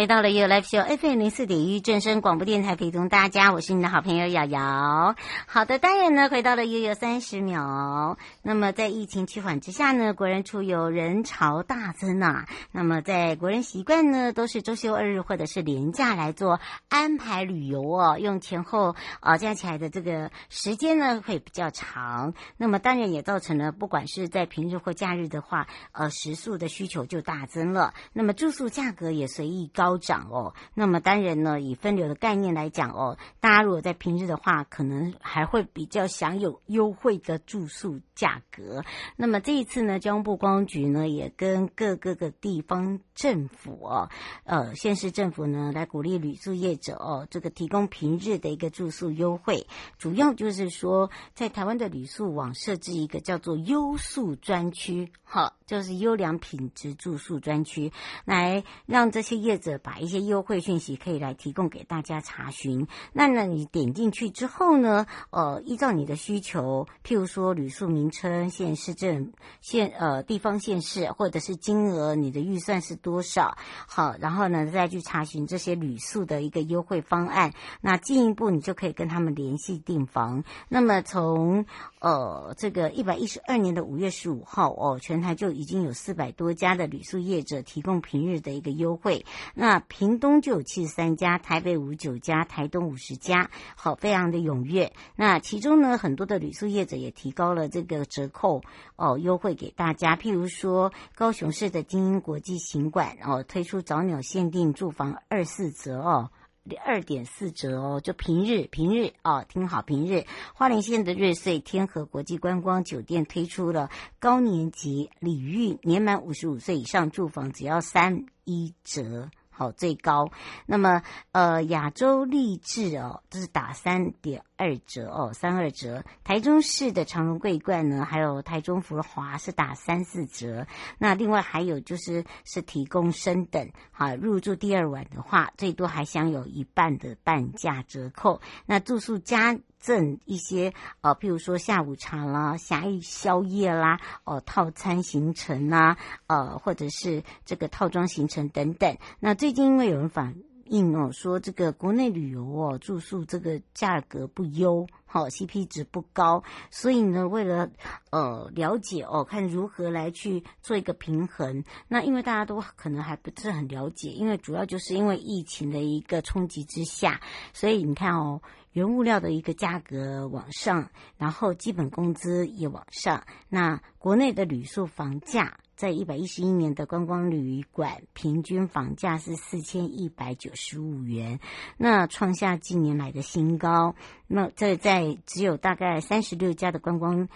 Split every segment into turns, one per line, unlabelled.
回到了 You Live Show FM 零四点一正声广播电台，陪同大家，我是你的好朋友瑶瑶。好的，当然呢，回到了悠悠三十秒。那么在疫情趋缓之下呢，国人出游人潮大增啊。那么在国人习惯呢，都是周休二日或者是连假来做安排旅游哦，用前后啊加起来的这个时间呢会比较长。那么当然也造成了，不管是在平日或假日的话，呃，食宿的需求就大增了。那么住宿价格也随意高高涨哦，那么当然呢，以分流的概念来讲哦，大家如果在平日的话，可能还会比较享有优惠的住宿价格。那么这一次呢，交通部观光局呢也跟各个个地方政府哦，呃，县市政府呢来鼓励旅宿业者哦，这个提供平日的一个住宿优惠，主要就是说在台湾的旅宿网设置一个叫做优宿专区，好，就是优良品质住宿专区，来让这些业者把一些优惠讯息可以来提供给大家查询。那呢，你点进去之后呢，呃，依照你的需求，譬如说旅宿名称、县市镇、县呃地方县市，或者是金额，你的预算是多少？好，然后呢，再去查询这些旅宿的一个优惠方案。那进一步，你就可以跟他们联系订房。那么从呃这个一百一十二年的五月十五号哦，全台就已经有四百多家的旅宿业者提供平日的一个优惠。那屏东就有七十三家，台北五十九家，台东五十家，好，非常的踊跃。那其中呢，很多的旅宿业者也提高了这个折扣哦，优惠给大家。譬如说，高雄市的精英国际行馆哦，推出早鸟限定住房二四折哦。二点四折哦，就平日平日哦，听好平日。花莲县的瑞穗天河国际观光酒店推出了高年级礼遇，年满五十五岁以上住房只要三一折。好，最高。那么，呃，亚洲励志哦，这是打三点二折哦，三二折。台中市的长荣桂冠呢，还有台中福华是打三四折。那另外还有就是是提供升等，哈，入住第二晚的话，最多还享有一半的半价折扣。那住宿加赠一些呃，譬如说下午茶啦、狭义宵夜啦、哦、呃、套餐行程啦，呃，或者是这个套装行程等等。那最近因为有人反映哦，说这个国内旅游哦住宿这个价格不优，好、哦、CP 值不高，所以呢，为了呃了解哦，看如何来去做一个平衡。那因为大家都可能还不是很了解，因为主要就是因为疫情的一个冲击之下，所以你看哦。原物料的一个价格往上，然后基本工资也往上。那国内的旅宿房价，在一百一十一年的观光旅馆平均房价是四千一百九十五元，那创下近年来的新高。那这在只有大概三十六家的观光。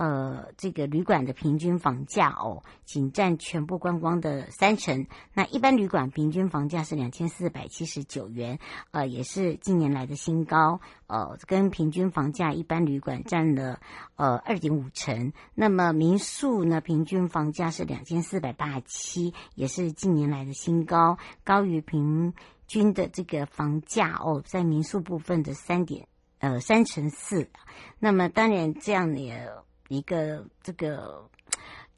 呃，这个旅馆的平均房价哦，仅占全部观光的三成。那一般旅馆平均房价是两千四百七十九元，呃，也是近年来的新高。呃，跟平均房价一般旅馆占了呃二点五成。那么民宿呢，平均房价是两千四百八十七，也是近年来的新高，高于平均的这个房价哦，在民宿部分的三点呃三成四。那么当然这样也。一个这个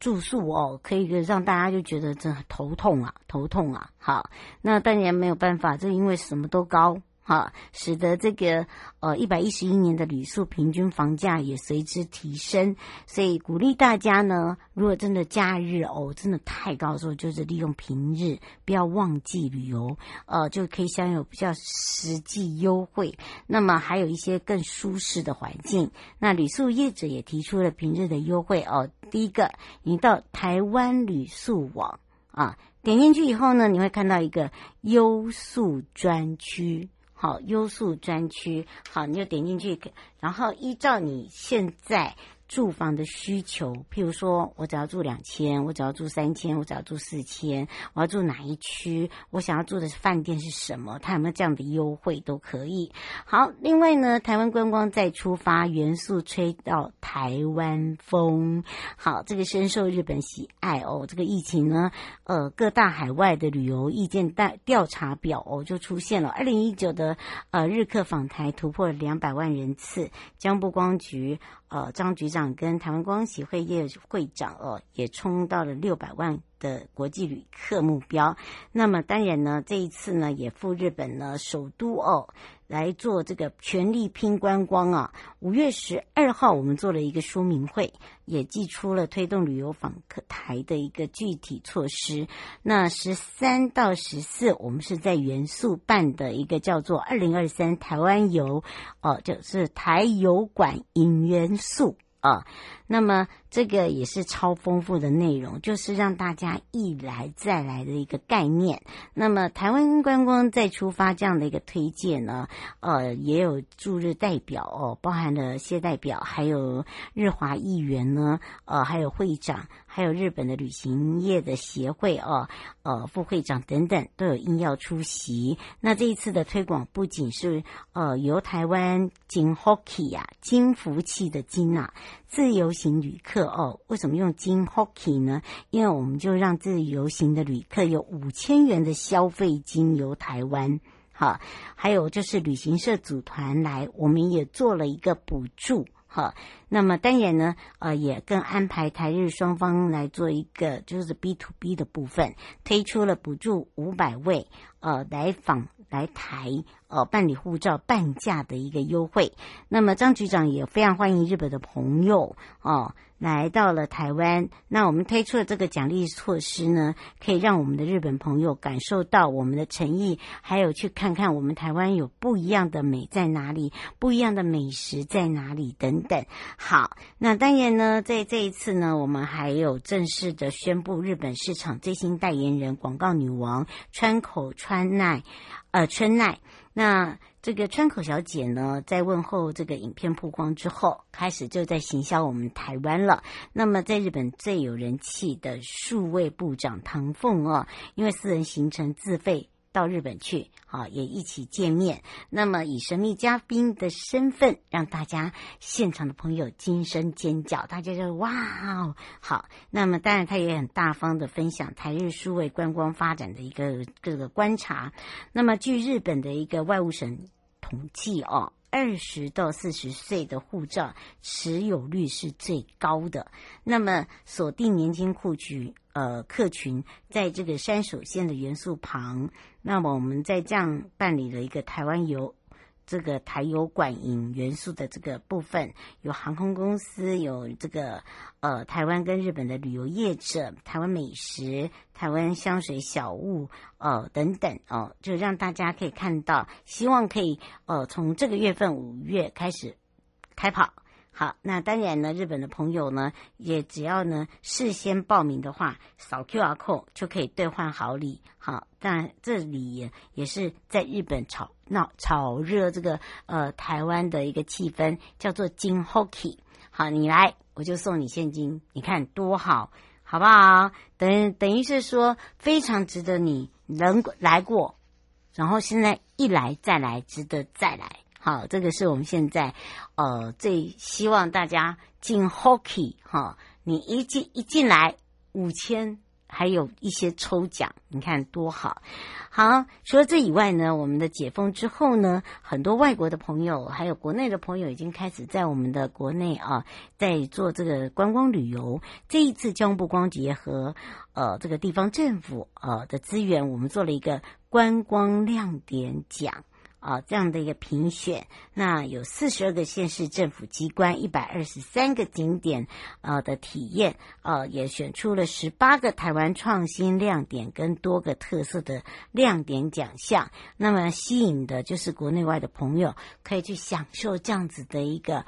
住宿哦，可以让大家就觉得真头痛啊，头痛啊。好，那当然没有办法，这因为什么都高，哈，使得这个呃一百一十一年的旅宿平均房价也随之提升，所以鼓励大家呢，如果真的假日哦真的太高的时候，就是利用平日，不要旺季旅游，呃就可以享有比较实际优惠。那么还有一些更舒适的环境，那旅宿业者也提出了平日的优惠哦。第一个，你到台湾旅宿网啊，点进去以后呢，你会看到一个优宿专区。好，优速专区，好，你就点进去，然后依照你现在。住房的需求，譬如说我只要住两千，我只要住三千，我只要住四千，我要住哪一区？我想要住的是饭店是什么？它有没有这样的优惠都可以。好，另外呢，台湾观光再出发，元素吹到台湾风。好，这个深受日本喜爱哦。这个疫情呢，呃，各大海外的旅游意见大调查表哦就出现了。二零一九的呃日客访台突破两百万人次，交通部光局。呃，张局长跟台湾光协会业会长哦，也冲到了六百万的国际旅客目标。那么当然呢，这一次呢，也赴日本呢首都哦。来做这个全力拼观光啊！五月十二号，我们做了一个说明会，也寄出了推动旅游访客台的一个具体措施。那十三到十四，我们是在元素办的一个叫做“二零二三台湾游”，哦，就是台游馆引元素。啊，那么这个也是超丰富的内容，就是让大家一来再来的一个概念。那么台湾观光再出发这样的一个推荐呢，呃，也有驻日代表哦，包含了谢代表，还有日华议员呢，呃，还有会长。还有日本的旅行业的协会哦，呃，副会长等等都有应邀出席。那这一次的推广不仅是呃由台湾金 Hockey 呀，金福气的金呐，自由行旅客哦，为什么用金 Hockey 呢？因为我们就让自由行的旅客有五千元的消费金游台湾。好，还有就是旅行社组团来，我们也做了一个补助。好，那么当然呢，呃，也更安排台日双方来做一个就是 B to B 的部分，推出了补助五百位呃来访来台呃办理护照半价的一个优惠。那么张局长也非常欢迎日本的朋友哦。来到了台湾，那我们推出的这个奖励措施呢，可以让我们的日本朋友感受到我们的诚意，还有去看看我们台湾有不一样的美在哪里，不一样的美食在哪里等等。好，那当然呢，在这一次呢，我们还有正式的宣布日本市场最新代言人广告女王川口川奈，呃，春奈。那这个川口小姐呢，在问候这个影片曝光之后，开始就在行销我们台湾了。那么，在日本最有人气的数位部长唐凤啊，因为私人行程自费。到日本去，好，也一起见面。那么以神秘嘉宾的身份，让大家现场的朋友惊声尖叫，大家就哇哦，好。那么当然他也很大方的分享台日数位观光发展的一个各个观察。那么据日本的一个外务省统计哦。二十到四十岁的护照持有率是最高的。那么锁定年轻户群，呃，客群在这个山手线的元素旁。那么我们在这样办理了一个台湾游。这个台游馆引元素的这个部分，有航空公司，有这个呃台湾跟日本的旅游业者，台湾美食、台湾香水小物，呃等等哦、呃，就让大家可以看到，希望可以呃从这个月份五月开始开跑。好，那当然呢，日本的朋友呢，也只要呢事先报名的话，扫 QR code 就可以兑换好礼。好，但这里也，是在日本炒闹炒热这个呃台湾的一个气氛，叫做金 Hockey。好，你来我就送你现金，你看多好，好不好？等等于是说非常值得你能来过，然后现在一来再来，值得再来。好，这个是我们现在，呃，最希望大家进 Hockey 哈，你一进一进来五千，还有一些抽奖，你看多好。好，除了这以外呢，我们的解封之后呢，很多外国的朋友还有国内的朋友已经开始在我们的国内啊，在做这个观光旅游。这一次江部光节和呃这个地方政府呃的资源，我们做了一个观光亮点奖。啊，这样的一个评选，那有四十二个县市政府机关，一百二十三个景点，呃的体验，呃，也选出了十八个台湾创新亮点跟多个特色的亮点奖项。那么吸引的就是国内外的朋友可以去享受这样子的一个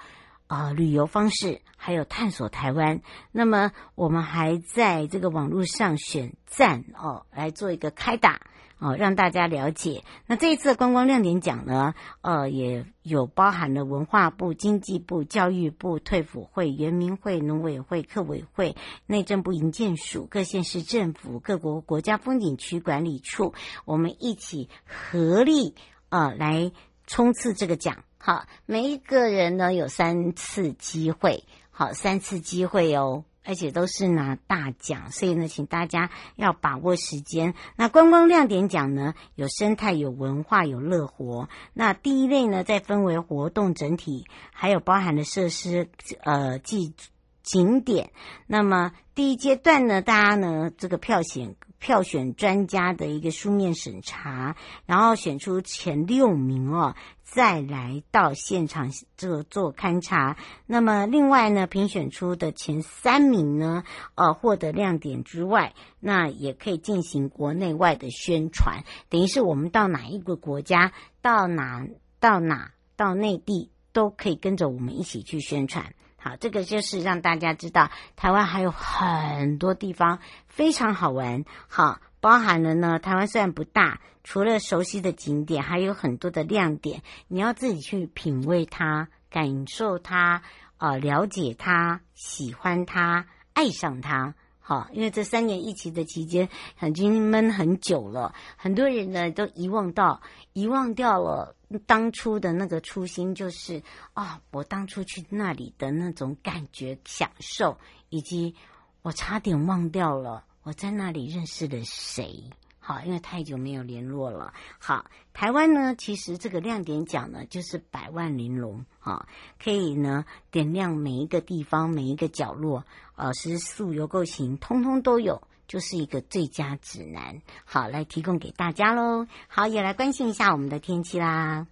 啊、呃、旅游方式，还有探索台湾。那么我们还在这个网络上选赞哦，来做一个开打。哦，让大家了解。那这一次的观光亮点奖呢，呃，也有包含了文化部、经济部、教育部、退辅会、原民会、农委会、客委会、内政部营建署、各县市政府、各国国家风景区管理处，我们一起合力呃来冲刺这个奖。好，每一个人呢有三次机会，好，三次机会哦。而且都是拿大奖，所以呢，请大家要把握时间。那观光亮点奖呢，有生态、有文化、有乐活。那第一类呢，再分为活动整体，还有包含的设施，呃，即景点。那么第一阶段呢，大家呢，这个票选。票选专家的一个书面审查，然后选出前六名哦，再来到现场做做勘察。那么另外呢，评选出的前三名呢，呃，获得亮点之外，那也可以进行国内外的宣传。等于是我们到哪一个国家，到哪到哪到内地，都可以跟着我们一起去宣传。好，这个就是让大家知道台湾还有很多地方非常好玩。好，包含了呢，台湾虽然不大，除了熟悉的景点，还有很多的亮点，你要自己去品味它、感受它、呃，了解它、喜欢它、爱上它。好，因为这三年疫情的期间，已经闷很久了，很多人呢都遗忘到、遗忘掉了当初的那个初心，就是啊、哦，我当初去那里的那种感觉、享受，以及我差点忘掉了我在那里认识了谁。好，因为太久没有联络了。好，台湾呢，其实这个亮点奖呢，就是百万玲珑，哈，可以呢点亮每一个地方、每一个角落，呃，食宿游购行，通通都有，就是一个最佳指南。好，来提供给大家喽。好，也来关心一下我们的天气啦。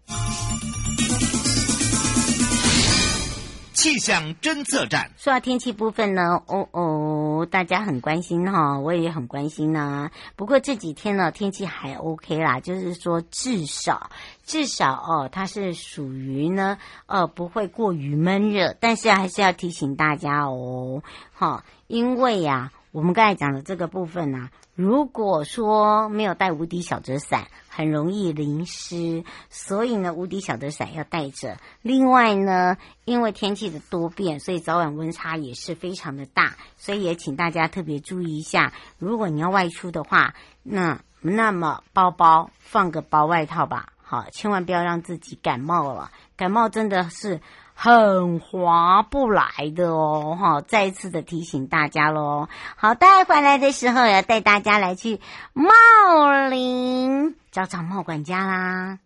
气象侦测站。
说到天气部分呢，哦哦，大家很关心哈，我也很关心呢。不过这几天呢，天气还 OK 啦，就是说至少至少哦，它是属于呢，呃，不会过于闷热。但是还是要提醒大家哦，哈，因为呀、我们刚才讲的这个部分呢、如果说没有带无敌小折伞。很容易淋湿，所以呢，无敌小折伞要带着。另外呢，因为天气的多变，所以早晚温差也是非常的大，所以也请大家特别注意一下。如果你要外出的话，那那么包包放个薄外套吧，好，千万不要让自己感冒了。感冒真的是。很划不来的哦，哈！再一次的提醒大家喽。好，带回来的时候要带大家来去茂林找找茂管家啦。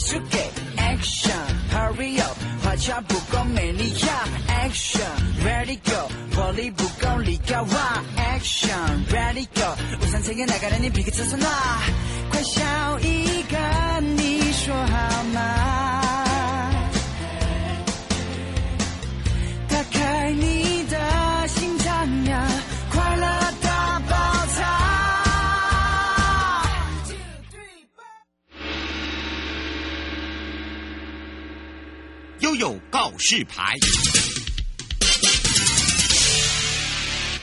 够，快输给 Action！Hurry up，花俏不够，美丽呀！Action！Ready go，活力不够，力高哇！Action！Ready go，无三七个那个人，你皮克车上啦！快笑一个，你说好吗？
都有告示牌，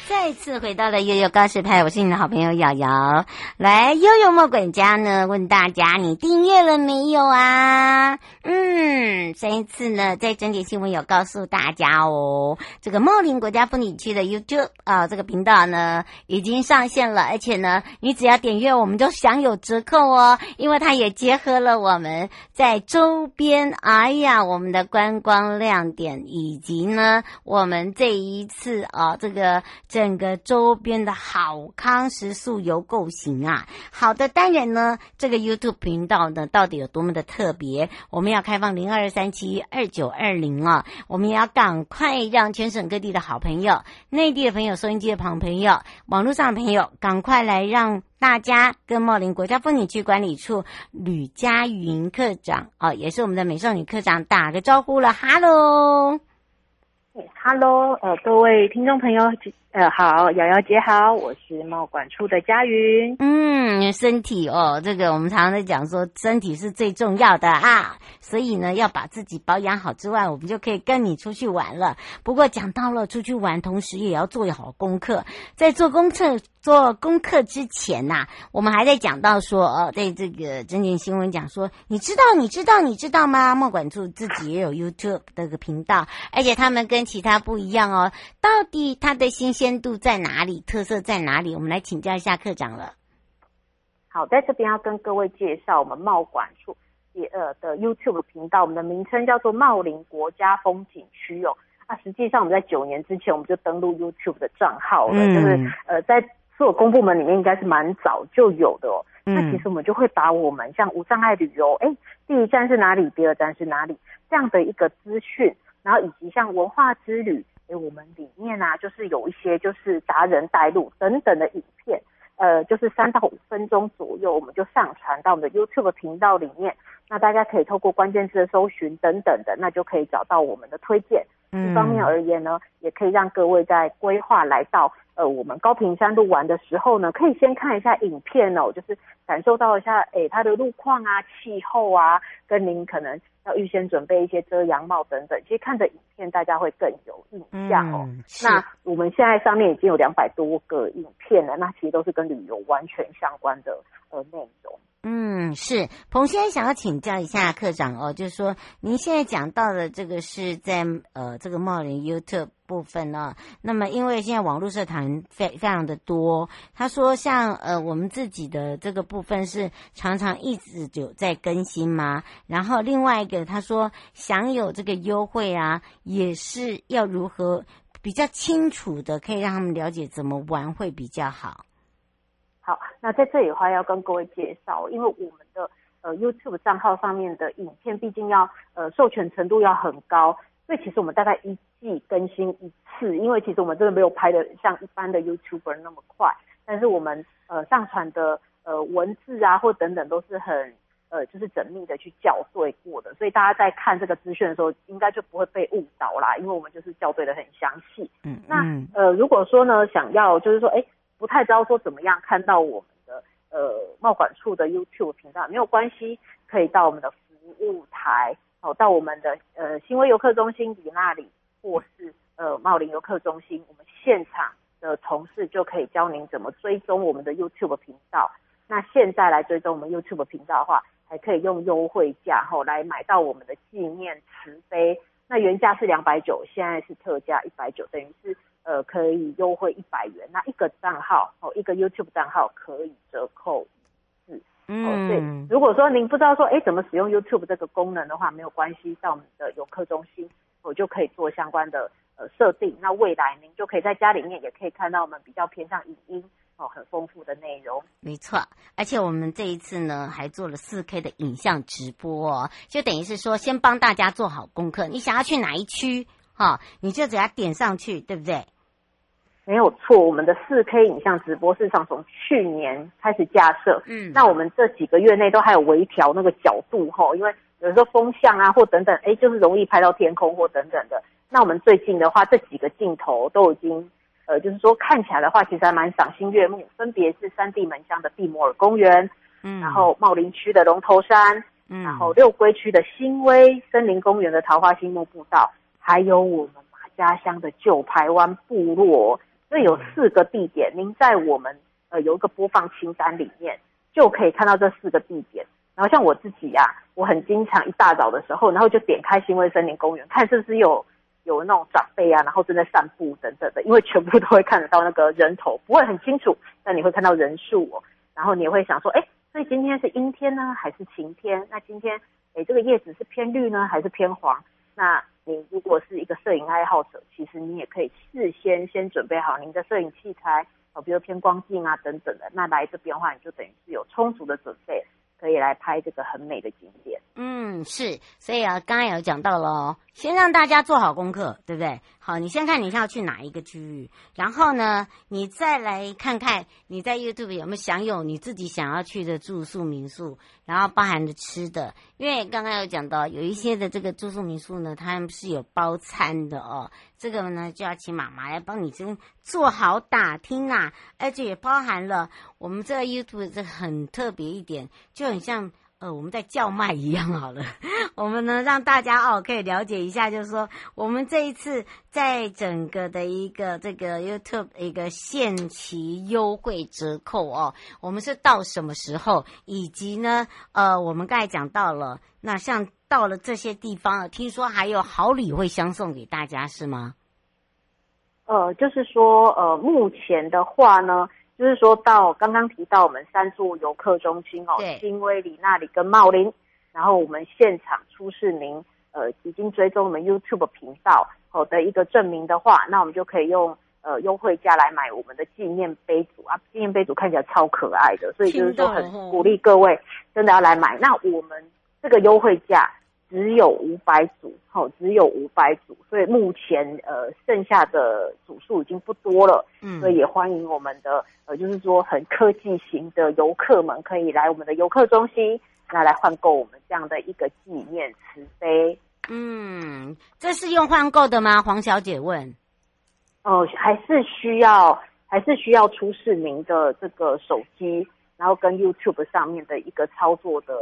再次回到了悠悠告示牌，我是你的好朋友瑶瑶。来，悠悠莫管家呢问大家：你订阅了没有啊？嗯，上一次呢，在整点新闻有告诉大家哦，这个茂林国家风景区的 YouTube 啊、这个频道呢已经上线了，而且呢，你只要点阅，我们就享有折扣哦，因为它也结合了我们在周边，哎呀，我们的观光亮点，以及呢，我们这一次啊，这个整个周边的好康食宿游购行啊，好的，当然呢，这个 YouTube 频道呢，到底有多么的特别？我们要开放零二三七二九二零啊！我们也要赶快让全省各地的好朋友、内地的朋友、收音机的朋朋友、网络上的朋友，赶快来让大家跟茂林国家风景区管理处吕佳云课长啊，也是我们的美少女课长打个招呼了，哈喽。
哈喽，呃，各位听众朋友，呃，好，瑶瑶姐好，我是茂管处的佳云。
嗯，身体哦，这个我们常常在讲说，身体是最重要的啊，所以呢，要把自己保养好之外，我们就可以跟你出去玩了。不过讲到了出去玩，同时也要做好功课，在做功课。做功课之前呐、我们还在讲到说，哦，在这个整点新闻讲说，你知道，你知道，你知道吗？贸管处自己也有 YouTube 的个频道，而且他们跟其他不一样哦。到底他的新鲜度在哪里？特色在哪里？我们来请教一下课长了。
好，在这边要跟各位介绍我们茂管处也呃的 YouTube 频道，我们的名称叫做茂林国家风景区哦。那、啊、实际上我们在九年之前我们就登录 YouTube 的账号了，嗯、就是呃在。所有公部门里面应该是蛮早就有的哦。嗯、那其实我们就会把我们像无障碍旅游，哎，第一站是哪里？第二站是哪里？这样的一个资讯，然后以及像文化之旅，哎，我们里面啊，就是有一些就是达人带路等等的影片，呃，就是三到五分钟左右，我们就上传到我们的 YouTube 频道里面。那大家可以透过关键字的搜寻等等的，那就可以找到我们的推荐。一方面而言呢，也可以让各位在规划来到。呃，我们高屏山路玩的时候呢，可以先看一下影片哦，就是感受到一下，诶，它的路况啊、气候啊，跟您可能要预先准备一些遮阳帽等等。其实看着影片，大家会更有印象哦。嗯、那我们现在上面已经有两百多个影片了，那其实都是跟旅游完全相关的呃内容。
嗯，是彭先生想要请教一下课长哦，就是说您现在讲到的这个是在呃这个茂林 YouTube 部分呢、哦，那么因为现在网络社团非非常的多，他说像呃我们自己的这个部分是常常一直就在更新吗？然后另外一个他说享有这个优惠啊，也是要如何比较清楚的可以让他们了解怎么玩会比较好。
好，那在这里的话要跟各位介绍，因为我们的呃 YouTube 账号上面的影片，毕竟要呃授权程度要很高，所以其实我们大概一季更新一次，因为其实我们真的没有拍的像一般的 YouTuber 那么快，但是我们呃上传的呃文字啊或等等都是很呃就是缜密的去校对过的，所以大家在看这个资讯的时候，应该就不会被误导啦，因为我们就是校对的很详细。嗯，那呃如果说呢想要就是说哎。不太知道说怎么样看到我们的呃茂管处的 YouTube 频道，没有关系，可以到我们的服务台哦，到我们的呃新威游客中心里那里，或是呃茂林游客中心，我们现场的同事就可以教您怎么追踪我们的 YouTube 频道。那现在来追踪我们 YouTube 频道的话，还可以用优惠价后来买到我们的纪念瓷杯，那原价是两百九，现在是特价一百九，等于是。呃，可以优惠一百元，那一个账号哦，一个 YouTube 账号可以折扣一次。嗯，对。如果说您不知道说，哎，怎么使用 YouTube 这个功能的话，没有关系，到我们的游客中心，我就可以做相关的呃设定。那未来您就可以在家里面也可以看到我们比较偏向影音哦，很丰富的内容。
没错，而且我们这一次呢，还做了四 K 的影像直播哦，就等于是说，先帮大家做好功课。你想要去哪一区？哈、哦，你就只要点上去，对不对？
没有错，我们的四 K 影像直播事实上从去年开始架设，嗯，那我们这几个月内都还有微调那个角度吼，因为有时候风向啊或等等，哎，就是容易拍到天空或等等的。那我们最近的话，这几个镜头都已经，呃，就是说看起来的话，其实还蛮赏心悦目。分别是三地门乡的蒂摩尔公园，嗯，然后茂林区的龙头山，嗯，然后六龟区的新威森林公园的桃花心木步道，还有我们马家乡的旧排湾部落。所以有四个地点，您在我们呃有一个播放清单里面，就可以看到这四个地点然后像我自己呀、我很经常一大早的时候，然后就点开新威森林公园，看是不是有有那种长辈啊，然后正在散步等等的，因为全部都会看得到那个人头，不会很清楚，但你会看到人数哦。然后你会想说，哎，所以今天是阴天呢，还是晴天？那今天，哎，这个叶子是偏绿呢，还是偏黄？那你如果是一个摄影爱好者，其实你也可以事先先准备好您的摄影器材，哦，比如偏光镜啊等等的。那来这边的话，你就等于是有充足的准备。可以来拍这个很美的景点。
嗯，是，所以啊，刚刚有讲到了，先让大家做好功课，对不对？好，你先看你要去哪一个区域，然后呢，你再来看看你在 YouTube 有没有享有你自己想要去的住宿民宿，然后包含的吃的。因为刚刚有讲到，有一些的这个住宿民宿呢，他们是有包餐的哦。这个呢，就要请妈妈来帮你先做好打听啊，而且也包含了我们这 YouTube 这很特别一点，就很像呃我们在叫卖一样好了。我们呢让大家哦可以了解一下，就是说我们这一次在整个的一个这个 YouTube 一个限期优惠折扣哦，我们是到什么时候？以及呢呃我们刚才讲到了，那像。到了这些地方，听说还有好礼会相送给大家，是吗？
呃，就是说，呃，目前的话呢，就是说到刚刚提到我们三处游客中心哦，新威里那里跟茂林，然后我们现场出示您呃已经追踪我们 YouTube 频道好的一个证明的话，那我们就可以用呃优惠价来买我们的纪念碑组啊，纪念碑组看起来超可爱的，所以就是说很鼓励各位真的要来买。那我们。这个优惠价只有五百组，好，只有五百组，所以目前呃剩下的组数已经不多了，嗯，所以也欢迎我们的呃就是说很科技型的游客们可以来我们的游客中心，那来换购我们这样的一个纪念瓷杯。
嗯，这是用换购的吗？黄小姐问。
哦、呃，还是需要还是需要出示您的这个手机，然后跟 YouTube 上面的一个操作的。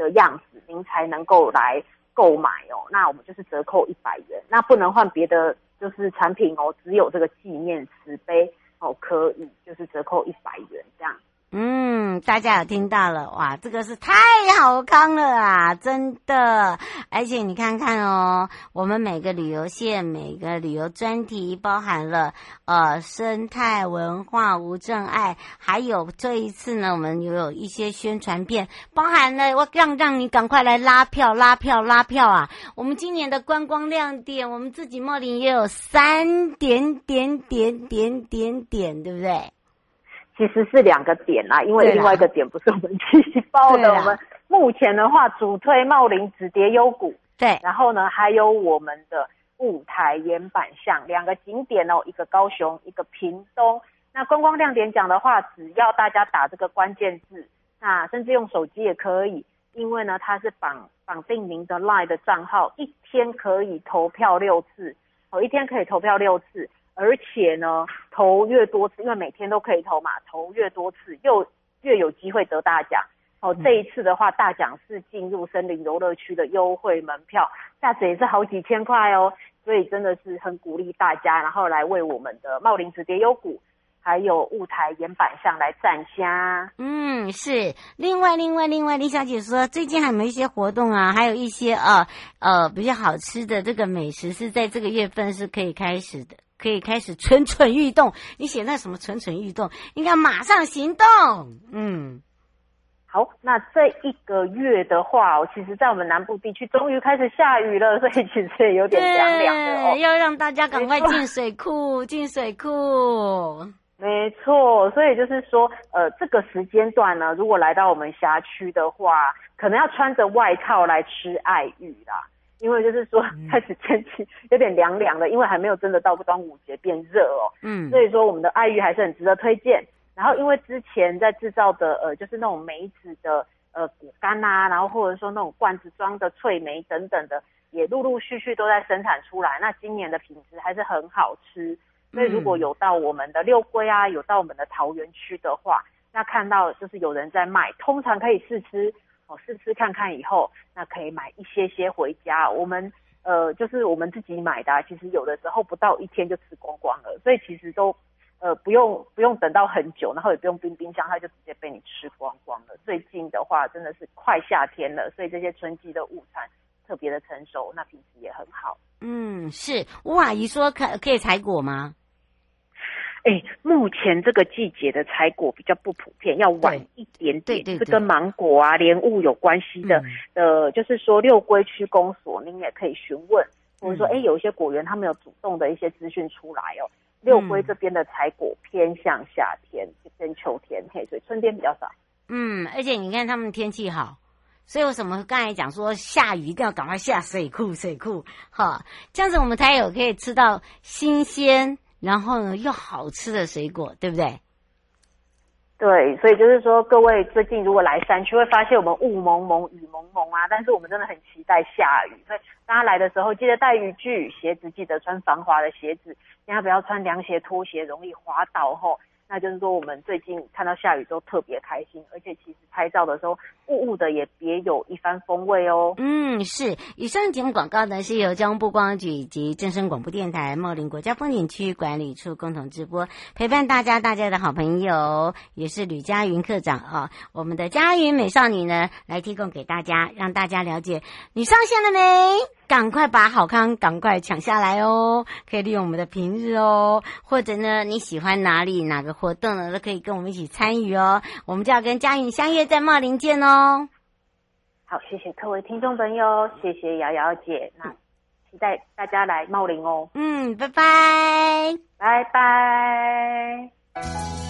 的样子，您才能够来购买哦。那我们就是折扣一百元，那不能换别的，就是产品哦，只有这个纪念瓷杯哦，可以就是折扣一百元这样。
嗯，大家有听到了哇？这个是太好康了啊，真的！而且你看看哦，我们每个旅游线、每个旅游专题包含了呃生态文化无障碍，还有这一次呢，我们又有一些宣传片，包含了我让让你赶快来拉票、拉票、拉票啊！我们今年的观光亮点，我们自己茂林也有三点点点点点点，对不对？
其实是两个点啦，因为另外一个点不是我们自己报的。我们目前的话，主推茂林紫蝶幽谷，
对，
然后呢，还有我们的雾台岩板巷两个景点哦，一个高雄，一个屏东。那观光亮点讲的话，只要大家打这个关键字，那甚至用手机也可以，因为呢，它是绑绑定您的 LINE 的账号，一天可以投票六次，哦，一天可以投票六次。而且呢，投越多次，因为每天都可以投嘛，投越多次，又越有机会得大奖。哦，这一次的话，大奖是进入森林游乐区的优惠门票，价值也是好几千块哦。所以真的是很鼓励大家，然后来为我们的茂林紫蝶优谷，还有雾台岩板上来站下。
嗯，是。另外，另外，另外，李小姐说，最近还有没有一些活动啊？还有一些呃呃比较好吃的这个美食是在这个月份是可以开始的。可以开始蠢蠢欲动，你写那什么蠢蠢欲动，应该马上行动。嗯，
好，那这一个月的话，其实，在我们南部地区终于开始下雨了，所以其实也有点凉凉的哦。
要让大家赶快进水库，进水库。
没错，所以就是说，呃，这个时间段呢，如果来到我们辖区的话，可能要穿着外套来吃爱玉啦。因为就是说，开始天气有点凉凉的，因为还没有真的到端午节变热哦。嗯，所以说我们的爱玉还是很值得推荐。然后因为之前在制造的呃，就是那种梅子的呃果干啊，然后或者说那种罐子装的脆梅等等的，也陆陆续续都在生产出来。那今年的品质还是很好吃。所以如果有到我们的六龟啊，有到我们的桃园区的话，那看到就是有人在卖，通常可以试吃。哦，试吃看看以后，那可以买一些些回家。我们呃，就是我们自己买的，其实有的时候不到一天就吃光光了，所以其实都呃不用不用等到很久，然后也不用冰冰箱，它就直接被你吃光光了。最近的话真的是快夏天了，所以这些春季的物产特别的成熟，那品质也很好。
嗯，是吴阿姨说可可以采果吗？
哎，目前这个季节的采果比较不普遍，要晚一点点。
对对对，
是跟芒果啊、莲雾有关系的。
嗯、
呃，就是说六龟区公所，您也可以询问，或者说，哎，有一些果园他们有主动的一些资讯出来哦。六龟这边的采果偏向夏天，偏秋天，嘿，所以春天比较少。
嗯，而且你看他们天气好，所以为什么刚才讲说下雨一定要赶快下水库？水库，哈，这样子我们才有可以吃到新鲜。然后呢，又好吃的水果，对不对？
对，所以就是说，各位最近如果来山区，会发现我们雾蒙蒙、雨蒙蒙啊，但是我们真的很期待下雨。所以大家来的时候，记得带雨具，鞋子记得穿防滑的鞋子，千万不要穿凉鞋、拖鞋，容易滑倒吼。那就是说，我们最近看到下雨都特别开心，而且其实拍照的时候雾雾的也别有一番风味哦。
嗯，是。以上节目广告呢，是由交通部光局以及正声广播电台茂林国家风景区管理处共同直播，陪伴大家，大家的好朋友也是吕佳云课长啊，我们的佳云美少女呢，来提供给大家，让大家了解你上线了没？赶快把好康赶快抢下来哦！可以利用我们的平日哦，或者呢，你喜欢哪里哪个活动呢，都可以跟我们一起参与哦。我们就要跟佳颖相约在茂林见哦。
好，谢谢各位听众朋友，谢谢瑶瑶姐，那期待大家来茂林哦。
嗯，拜拜，
拜拜。